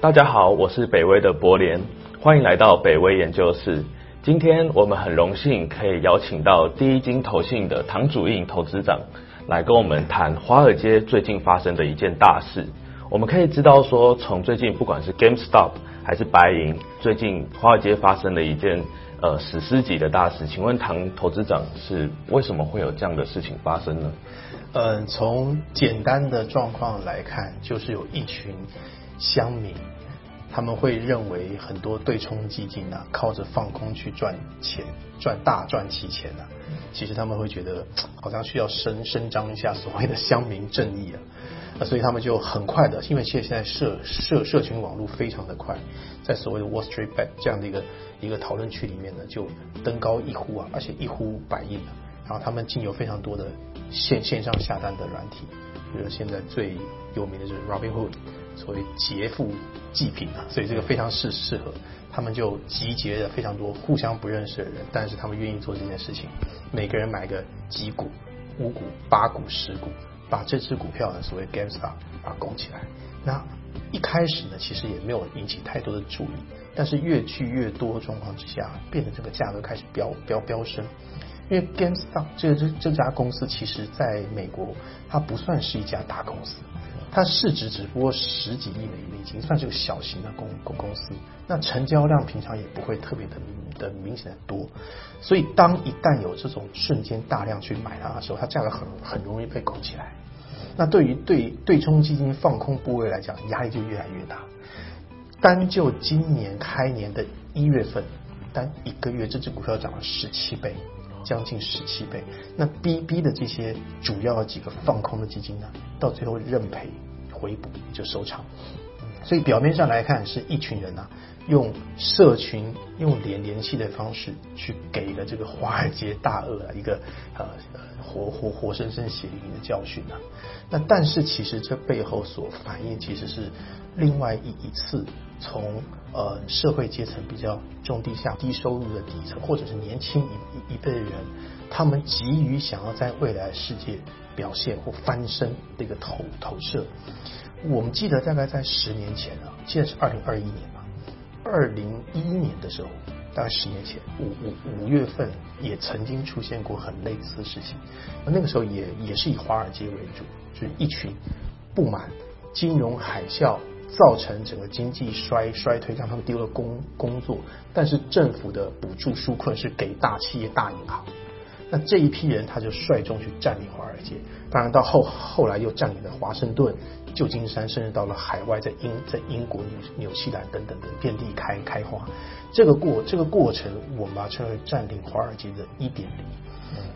大家好，我是北威的博联，欢迎来到北威研究室。今天我们很荣幸可以邀请到第一金投信的唐主印投资长来跟我们谈华尔街最近发生的一件大事。我们可以知道说，从最近不管是 GameStop 还是白银，最近华尔街发生了一件呃史诗级的大事。请问唐投资长是为什么会有这样的事情发生呢？嗯，从简单的状况来看，就是有一群乡民，他们会认为很多对冲基金啊，靠着放空去赚钱，赚大赚其钱啊。其实他们会觉得好像需要伸伸张一下所谓的乡民正义啊。那所以他们就很快的，因为现在社社社群网络非常的快，在所谓的 Wall Street Bet 这样的一个一个讨论区里面呢，就登高一呼啊，而且一呼百应啊。然后他们竟有非常多的线线上下单的软体，比如现在最有名的就是 Robinhood，所谓劫富济贫啊，所以这个非常适适合。他们就集结了非常多互相不认识的人，但是他们愿意做这件事情，每个人买个几股、五股、八股、十股。把这只股票呢，所谓 GameStop 把它拱起来。那一开始呢，其实也没有引起太多的注意，但是越聚越多状况之下，变得这个价格开始飙飙飙升。因为 GameStop 这这这家公司，其实在美国它不算是一家大公司。它市值只不过十几亿美美金，算是个小型的公公公司。那成交量平常也不会特别的的明显的多，所以当一旦有这种瞬间大量去买它的时候，它价格很很容易被拱起来。那对于对对冲基金放空部位来讲，压力就越来越大。单就今年开年的一月份，单一个月这只股票涨了十七倍。将近十七倍，那 B B 的这些主要的几个放空的基金呢，到最后认赔回补就收场。所以表面上来看，是一群人啊，用社群用连联系的方式去给了这个华尔街大鳄啊一个呃活活活生生血淋淋的教训啊。那但是其实这背后所反映其实是另外一一次。从呃社会阶层比较中低下、低收入的底层，或者是年轻一一辈的人，他们急于想要在未来世界表现或翻身的一个投投射。我们记得大概在十年前啊，现在是二零二一年嘛，二零一一年的时候，大概十年前五五五月份也曾经出现过很类似的事情。那个时候也也是以华尔街为主，就是一群不满金融海啸。造成整个经济衰衰退，让他们丢了工工作。但是政府的补助纾困是给大企业、大银行。那这一批人他就率众去占领华尔街，当然到后后来又占领了华盛顿、旧金山，甚至到了海外，在英在英国、纽纽西兰等等等遍地开开花。这个过这个过程，我们把它称为占领华尔街的一点零。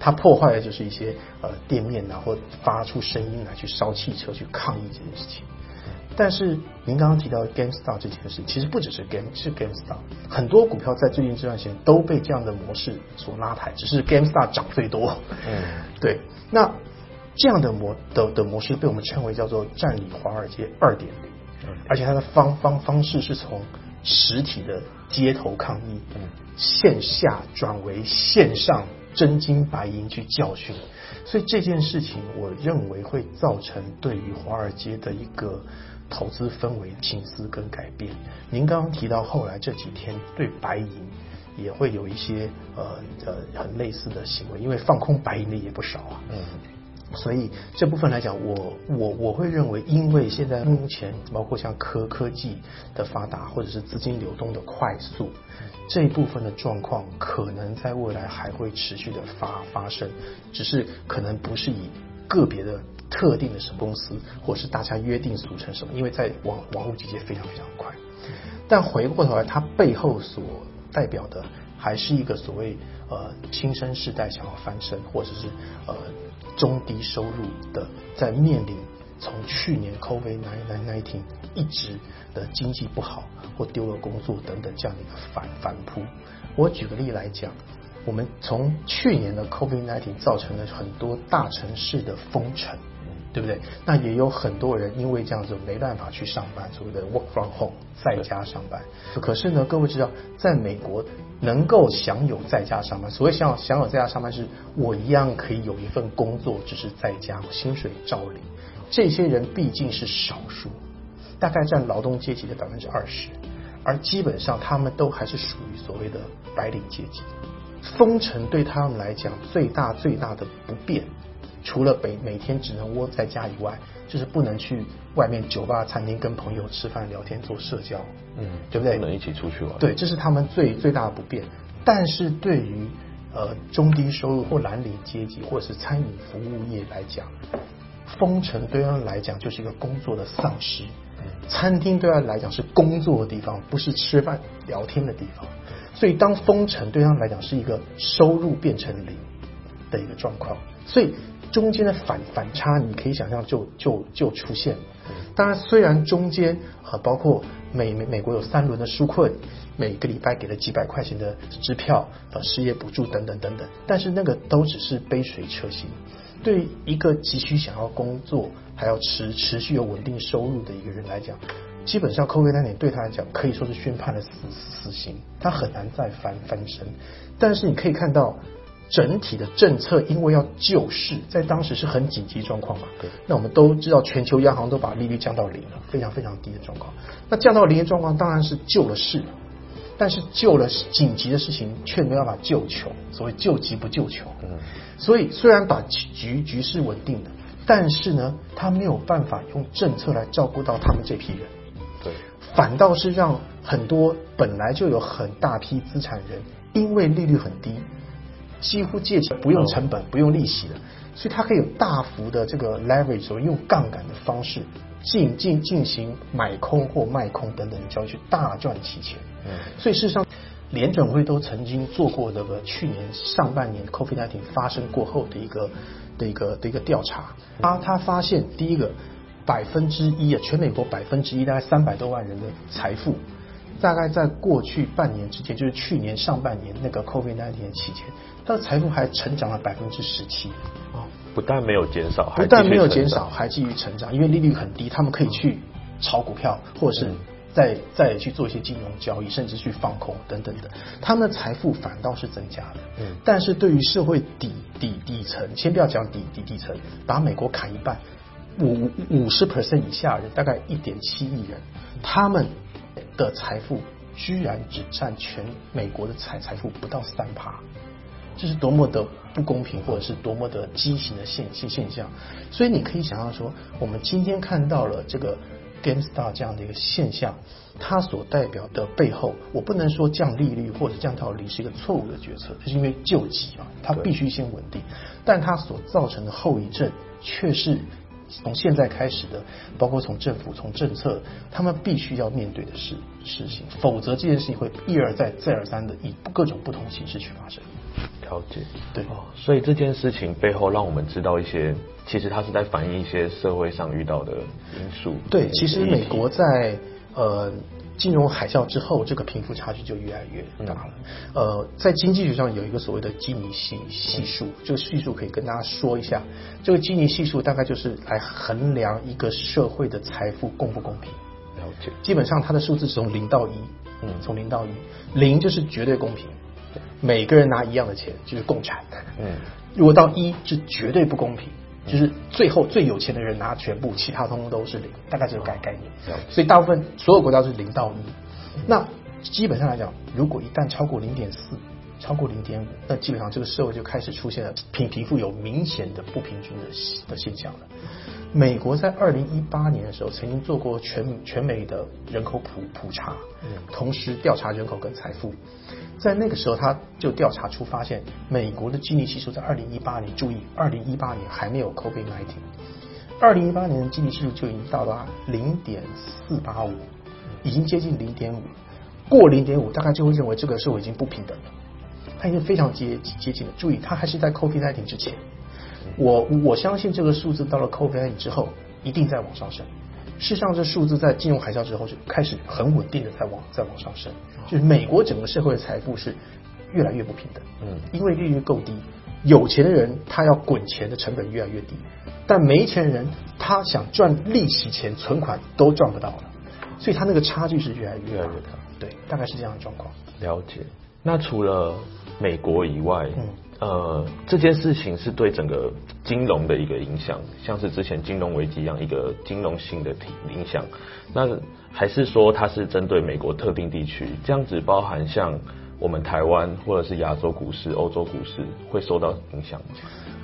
它破坏的就是一些呃店面啊，或发出声音来去烧汽车去抗议这件事情。但是您刚刚提到 GameStop 这件事，其实不只是 Game 是 GameStop，很多股票在最近这段时间都被这样的模式所拉抬，只是 GameStop 涨最多。嗯，对。那这样的模的的模式被我们称为叫做占领华尔街二点零，而且它的方方方式是从实体的街头抗议，嗯线下转为线上真金白银去教训。所以这件事情，我认为会造成对于华尔街的一个。投资氛围、心思跟改变。您刚刚提到后来这几天对白银也会有一些呃呃很类似的行为，因为放空白银的也不少啊。嗯，所以这部分来讲，我我我会认为，因为现在目前包括像科科技的发达，或者是资金流动的快速，这一部分的状况可能在未来还会持续的发发生，只是可能不是以个别的。特定的什么公司，或者是大家约定俗成什么？因为在网网络集结非常非常快，但回过头来，它背后所代表的还是一个所谓呃新生世代想要翻身，或者是呃中低收入的在面临从去年 COVID nineteen 一直的经济不好或丢了工作等等这样的一个反反扑。我举个例来讲，我们从去年的 COVID nineteen 造成了很多大城市的封城。对不对？那也有很多人因为这样子没办法去上班，所谓的 work from home，在家上班。可是呢，各位知道，在美国能够享有在家上班，所谓享享有在家上班，是我一样可以有一份工作，只是在家，薪水照领。这些人毕竟是少数，大概占劳动阶级的百分之二十，而基本上他们都还是属于所谓的白领阶级。封城对他们来讲最大最大的不便，除了每每天只能窝在家以外，就是不能去外面酒吧、餐厅跟朋友吃饭、聊天、做社交，嗯，对不对？不能一起出去玩。对，这是他们最最大的不便。但是对于呃中低收入或蓝领阶级或者是餐饮服务业来讲，封城对他们来讲就是一个工作的丧失。餐厅对他来讲是工作的地方，不是吃饭聊天的地方。所以当封城对他们来讲是一个收入变成零的一个状况，所以中间的反反差你可以想象就就就出现了。当然，虽然中间呃包括美美美国有三轮的纾困，每个礼拜给了几百块钱的支票，呃失业补助等等等等，但是那个都只是杯水车薪。对一个急需想要工作还要持持续有稳定收入的一个人来讲，基本上 COVID 那点对他来讲可以说是宣判了死死刑，他很难再翻翻身。但是你可以看到整体的政策，因为要救市，在当时是很紧急状况嘛。对。那我们都知道，全球央行都把利率降到零了，非常非常低的状况。那降到零的状况当然是救了市，但是救了紧急的事情却没办法救穷，所谓救急不救穷。嗯。所以虽然把局局势稳定了，但是呢，他没有办法用政策来照顾到他们这批人。对。反倒是让很多本来就有很大批资产人，因为利率很低，几乎借钱不用成本、不用利息的，所以他可以有大幅的这个 leverage，用杠杆的方式进进进行买空或卖空等等的交易，去大赚其钱。嗯。所以事实上。联准会都曾经做过这个去年上半年 COVID-19 发生过后的一个的一个的一个调查，啊他发现第一个百分之一啊，全美国百分之一大概三百多万人的财富，大概在过去半年之间，就是去年上半年那个 COVID-19 期间，他的财富还成长了百分之十七啊，不但没有减少，不但没有减少，还继续成长，因为利率很低，他们可以去炒股票或者是。再再去做一些金融交易，甚至去放空等等的，他们的财富反倒是增加了。嗯，但是对于社会底底底层，先不要讲底底底层，把美国砍一半，五五十 percent 以下人，大概一点七亿人，他们的财富居然只占全美国的财财富不到三趴，这是多么的不公平，或者是多么的畸形的现现现象。所以你可以想象说，我们今天看到了这个。GameStar 这样的一个现象，它所代表的背后，我不能说降利率或者降套利是一个错误的决策，是因为救急嘛，它必须先稳定，但它所造成的后遗症却是从现在开始的，包括从政府、从政策，他们必须要面对的事事情，否则这件事情会一而再、再而三的以各种不同形式去发生。了解，对，所以这件事情背后让我们知道一些。其实它是在反映一些社会上遇到的因素。对，其实美国在呃金融海啸之后，这个贫富差距就越来越大了。呃，在经济学上有一个所谓的基尼系系数，这个系数可以跟大家说一下。这个基尼系数大概就是来衡量一个社会的财富公不公平。了解。基本上它的数字是从零到一，嗯，从零到一，零就是绝对公平，每个人拿一样的钱就是共产。嗯，如果到一是绝对不公平。就是最后最有钱的人拿全部，其他通通都是零，大概这个概概念。所以大部分所有国家是零到一。那基本上来讲，如果一旦超过零点四，超过零点五，那基本上这个社会就开始出现了贫贫富有明显的不平均的的现象了。美国在二零一八年的时候，曾经做过全全美的人口普普查，同时调查人口跟财富。在那个时候，他就调查出发现，美国的基尼系数在二零一八年，注意，二零一八年还没有 COVID nineteen，二零一八年的基尼系数就已经到达零点四八五，已经接近零点五，过零点五，大概就会认为这个社会已经不平等了，它已经非常接接近了。注意，它还是在 COVID nineteen 之前，我我相信这个数字到了 COVID 之后，一定在往上升。事实上，这数字在金融海啸之后就开始很稳定的在往在往上升，就是美国整个社会的财富是越来越不平等。嗯，因为利率够低，有钱的人他要滚钱的成本越来越低，但没钱人他想赚利息钱、存款都赚不到了，所以他那个差距是越来越越来越大。对，大概是这样的状况。了解。那除了美国以外，嗯，呃，这件事情是对整个金融的一个影响，像是之前金融危机一样一个金融性的影响。那还是说它是针对美国特定地区？这样子包含像我们台湾或者是亚洲股市、欧洲股市会受到影响吗？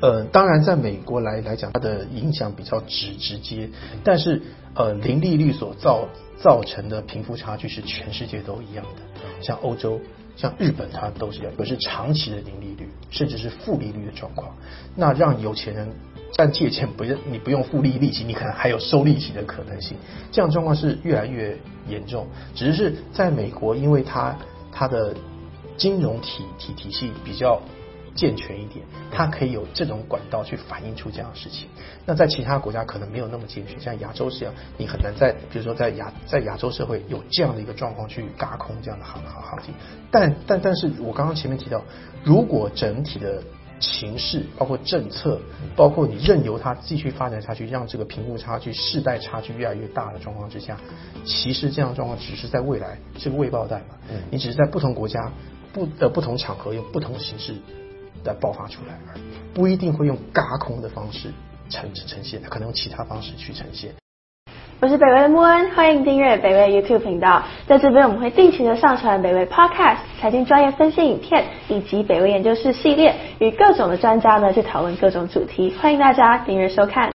呃，当然，在美国来来讲，它的影响比较直直接，但是呃，零利率所造造成的贫富差距是全世界都一样的，像欧洲。像日本，它都是可是长期的零利率，甚至是负利率的状况。那让有钱人但借钱不用你不用付利利息，你可能还有收利息的可能性。这样状况是越来越严重。只是在美国，因为它它的金融体体体系比较。健全一点，它可以有这种管道去反映出这样的事情。那在其他国家可能没有那么健全，像亚洲这样，你很难在比如说在亚在亚洲社会有这样的一个状况去嘎空这样的行行行情。但但但是我刚刚前面提到，如果整体的形势，包括政策，包括你任由它继续发展下去，让这个贫富差距、世代差距越来越大的状况之下，其实这样的状况只是在未来是个未爆弹嘛？嗯，你只是在不同国家不呃不同场合用不同形式。的爆发出来而，不一定会用嘎空的方式呈呈呈现，可能用其他方式去呈现。我是北威的穆恩，欢迎订阅北威 YouTube 频道，在这边我们会定期的上传北威 Podcast 财经专业分析影片，以及北威研究室系列，与各种的专家呢去讨论各种主题，欢迎大家订阅收看。